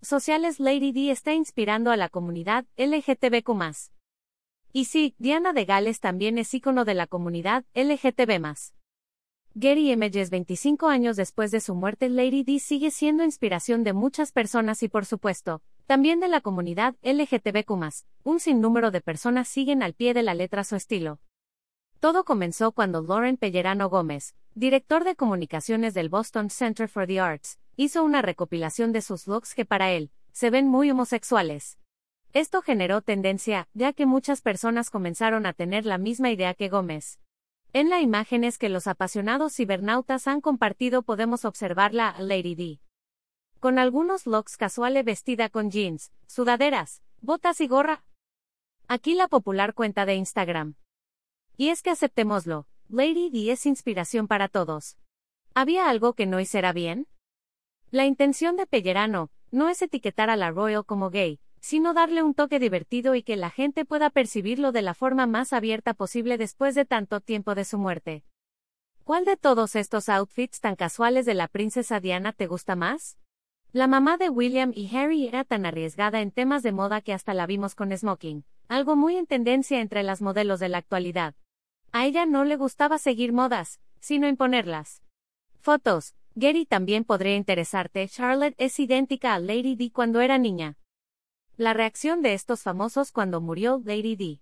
sociales Lady D está inspirando a la comunidad LGTBQ+. Y sí, Diana de Gales también es ícono de la comunidad LGTB+. Getty Images 25 años después de su muerte Lady D sigue siendo inspiración de muchas personas y por supuesto, también de la comunidad LGTBQ+. Un sinnúmero de personas siguen al pie de la letra su estilo. Todo comenzó cuando Lauren Pellerano Gómez, director de comunicaciones del Boston Center for the Arts, hizo una recopilación de sus looks que para él, se ven muy homosexuales. Esto generó tendencia, ya que muchas personas comenzaron a tener la misma idea que Gómez. En las imágenes que los apasionados cibernautas han compartido podemos observarla a Lady D. Con algunos looks casuales vestida con jeans, sudaderas, botas y gorra. Aquí la popular cuenta de Instagram. Y es que aceptémoslo, Lady D es inspiración para todos. ¿Había algo que no hiciera bien? La intención de Pellerano no es etiquetar a la Royal como gay, sino darle un toque divertido y que la gente pueda percibirlo de la forma más abierta posible después de tanto tiempo de su muerte. ¿Cuál de todos estos outfits tan casuales de la princesa Diana te gusta más? La mamá de William y Harry era tan arriesgada en temas de moda que hasta la vimos con smoking, algo muy en tendencia entre las modelos de la actualidad. A ella no le gustaba seguir modas, sino imponerlas. Fotos. Gary también podría interesarte. Charlotte es idéntica a Lady D cuando era niña. La reacción de estos famosos cuando murió Lady D.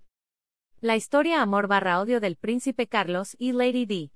La historia amor barra odio del príncipe Carlos y Lady D.